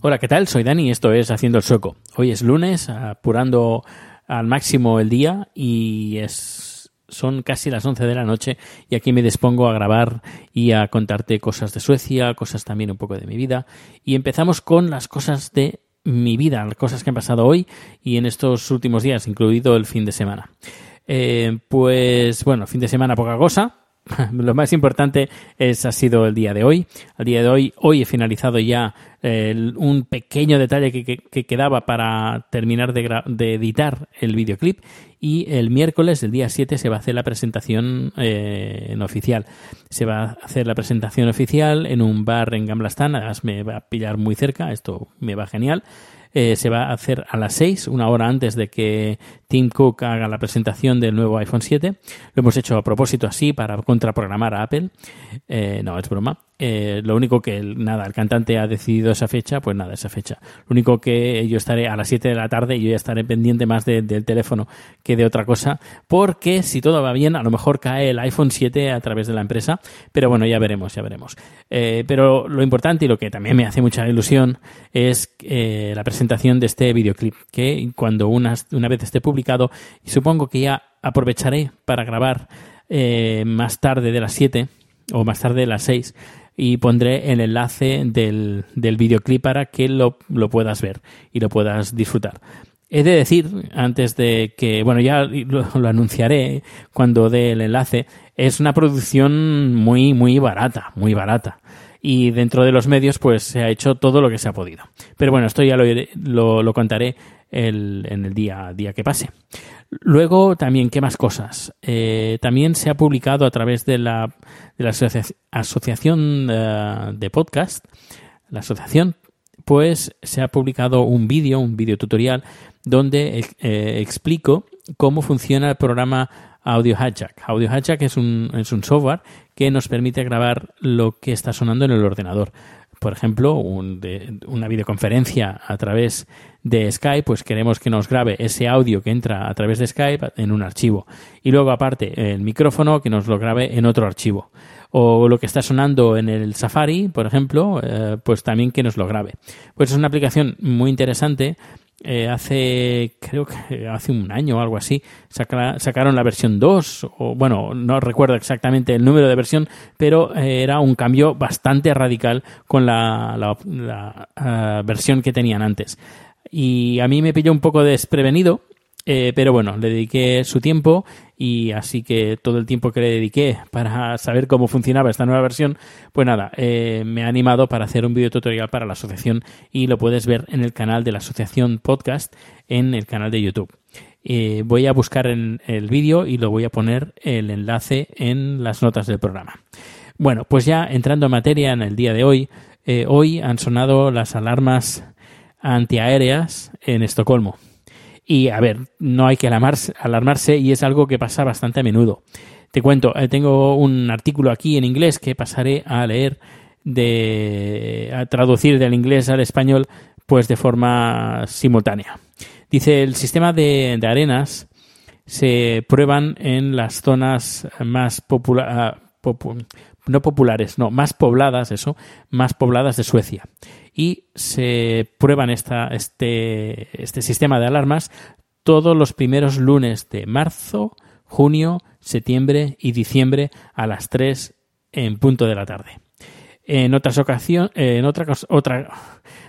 Hola, ¿qué tal? Soy Dani y esto es Haciendo el Sueco. Hoy es lunes, apurando al máximo el día y es, son casi las 11 de la noche y aquí me dispongo a grabar y a contarte cosas de Suecia, cosas también un poco de mi vida. Y empezamos con las cosas de mi vida, las cosas que han pasado hoy y en estos últimos días, incluido el fin de semana. Eh, pues bueno, fin de semana poca cosa, lo más importante es, ha sido el día de hoy. Al día de hoy, hoy he finalizado ya un pequeño detalle que, que- que quedaba para terminar de, editar el videoclip y el miércoles, el día 7, se va a hacer la presentación eh, en oficial. Se va a hacer la presentación oficial en un bar en Gamblastan, además me va a pillar muy cerca, esto me va genial. Eh, se va a hacer a las 6, una hora antes de que Tim Cook haga la presentación del nuevo iPhone 7. Lo hemos hecho a propósito así para contraprogramar a Apple. Eh, no, es broma. Eh, lo único que, nada, el cantante ha decidido esa fecha, pues nada, esa fecha. Lo único que yo estaré a las 7 de la tarde y yo ya estaré pendiente más de- del teléfono que de otra cosa, porque si todo va bien, a lo mejor cae el iPhone 7 a través de la empresa, pero bueno, ya veremos, ya veremos. Eh, pero lo importante y lo que también me hace mucha ilusión es la presentación de este videoclip, que cuando una, una vez esté publicado, y supongo que ya aprovecharé para grabar eh, más tarde de las 7 o más tarde de las 6 y pondré el enlace del, del videoclip para que lo, lo puedas ver y lo puedas disfrutar. He de decir, antes de que, bueno, ya lo, anunciaré cuando dé el enlace, es una producción muy, muy barata, muy barata. Y dentro de los medios, pues se ha hecho todo lo que se ha podido. Pero bueno, esto ya lo, lo, lo contaré el- en el día, día que pase. Luego, también, ¿qué más cosas? Eh, también se ha publicado a través de la, de la asocia- Asociación eh, de Podcast, la asociación, pues se ha publicado un vídeo, un vídeo tutorial, donde eh, explico cómo funciona el programa Audio Hijack. Audio Hijack es un, es un software que nos permite grabar lo que está sonando en el ordenador. Por ejemplo, un- de- una videoconferencia a través de Skype, pues queremos que nos grabe ese audio que entra a través de Skype en un archivo. Y luego, aparte, el micrófono que nos lo grabe en otro archivo. O lo que está sonando en el Safari, por ejemplo, eh, pues también que nos lo grabe. Pues es una aplicación muy interesante eh, hace, creo que hace un año o algo así, saca- sacaron la versión 2, o bueno, no recuerdo exactamente el número de versión, pero eh, era un cambio bastante radical con la, la- la, ah, versión que tenían antes. Y a mí me pilló un poco desprevenido, eh, pero bueno, le dediqué su tiempo y así que todo el tiempo que le dediqué para saber cómo funcionaba esta nueva versión, pues nada, eh, me ha animado para hacer un video tutorial para la asociación y lo puedes ver en el canal de la asociación podcast en el canal de YouTube. Eh, voy a buscar en el vídeo y lo voy a poner el enlace en las notas del programa. Bueno, pues ya entrando en materia en el día de hoy, hoy han sonado las alarmas antiaéreas en Estocolmo. Y a ver, no hay que alarmarse, alarmarse y es algo que pasa bastante a menudo. Te cuento, eh, tengo un artículo aquí en inglés que pasaré a leer de a traducir del inglés al español pues de forma simultánea. Dice el sistema de, arenas se prueban en las zonas más populares no populares, no, más pobladas, eso, más pobladas de Suecia. Y se prueban esta, este, este sistema de alarmas todos los primeros lunes de marzo, junio, septiembre y diciembre a las 3 en punto de la tarde. En otras ocasiones, en otra, otra,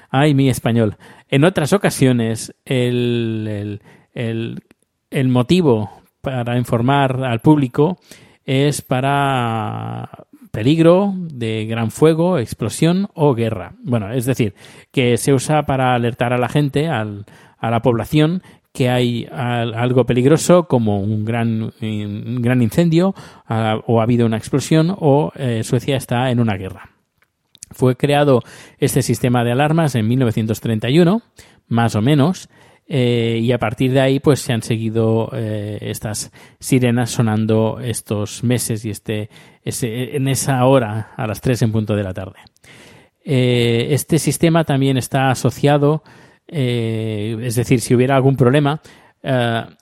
ay, mi español. En otras ocasiones, el, el, el motivo para informar al público es para peligro de gran fuego, explosión o guerra. Bueno, es decir, que se usa para alertar a la gente, al, a la población, que hay algo peligroso como un gran, gran incendio o ha habido una explosión o eh, Suecia está en una guerra. Fue creado este sistema de alarmas en 1931, más o menos, eh, y a partir de ahí pues se han seguido eh, estas sirenas sonando estos meses y este en esa hora a las 3 en punto de la tarde. Eh, este sistema también está asociado, es decir, si hubiera algún problema,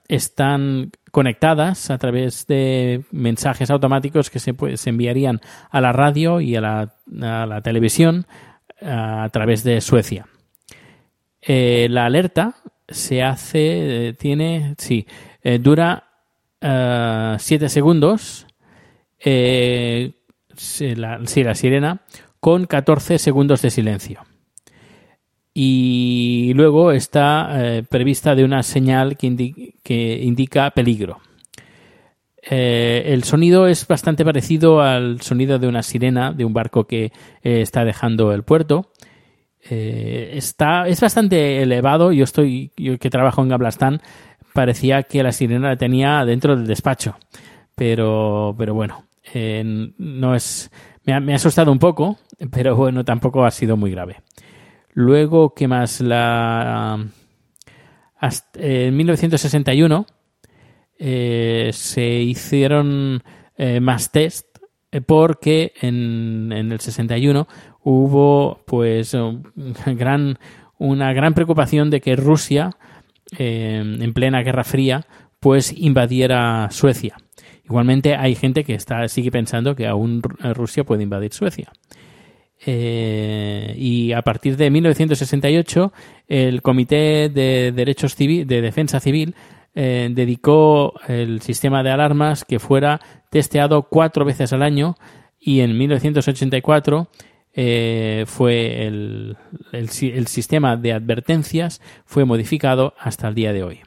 están conectadas a través de mensajes automáticos que se, se enviarían a la radio y a la televisión a través de Suecia. la alerta se hace, eh, tiene, sí, eh, dura 7 eh, segundos, sí, la, la sirena, con 14 segundos de silencio. Y luego está prevista de una señal que indica peligro. el sonido es bastante parecido al sonido de una sirena de un barco que está dejando el puerto. Eh, está, es bastante elevado. Yo estoy, yo que trabajo en Gablastán, parecía que la sirena la tenía dentro del despacho. Pero, pero bueno, eh, no es, me ha, me ha, asustado un poco, pero bueno, tampoco ha sido muy grave. Luego, ¿qué más? La, en 1961 eh, se hicieron más test porque en, en el 61 hubo pues gran, una gran preocupación de que Rusia, eh, en plena Guerra Fría, pues invadiera Suecia. Igualmente hay gente que está, sigue pensando que aún Rusia puede invadir Suecia. Eh, y a partir de 1968, el Comité de Derechos Civil, de Defensa Civil eh, dedicó el sistema de alarmas que fuera testeado cuatro veces al año y en 1984 eh, fue el, el, sistema de advertencias fue modificado hasta el día de hoy.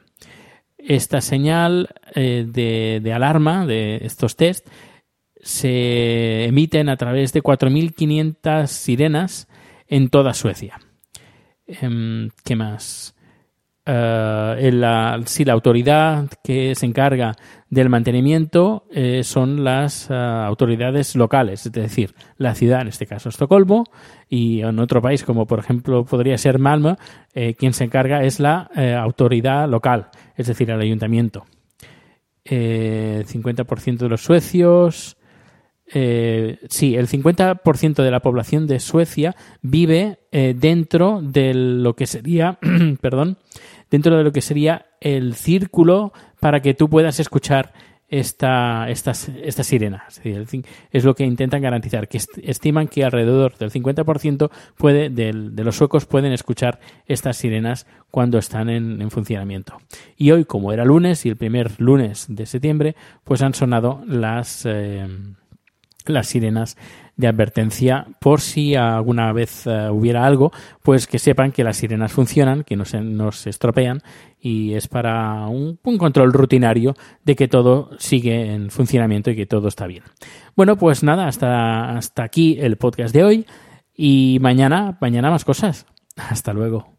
Esta señal eh, de, de, alarma de estos test se emiten a través de 4.500 sirenas en toda Suecia. Em, ¿Qué más? Eh, la, si la autoridad que se encarga del mantenimiento eh, son las eh, autoridades locales, es decir, la ciudad, en este caso Estocolmo, y en otro país como por ejemplo podría ser Malmö, quien se encarga es la autoridad local, es decir, el ayuntamiento. 50% de los suecios, sí, el 50% de la población de Suecia vive dentro de lo que sería, perdón, dentro de lo que sería el círculo para que tú puedas escuchar esta, esta, esta sirena. Es, lo que intentan garantizar, que estiman que alrededor del 50% puede, de los suecos pueden escuchar estas sirenas cuando están en, funcionamiento. Y hoy, como era lunes y el primer lunes de septiembre, pues han sonado las, eh, las sirenas de advertencia por si alguna vez uh, hubiera algo, pues que sepan que las sirenas funcionan, que no se, no se estropean y es para un, un, control rutinario de que todo sigue en funcionamiento y que todo está bien. Bueno, pues nada, hasta, hasta aquí el podcast de hoy y mañana, mañana más cosas. Hasta luego.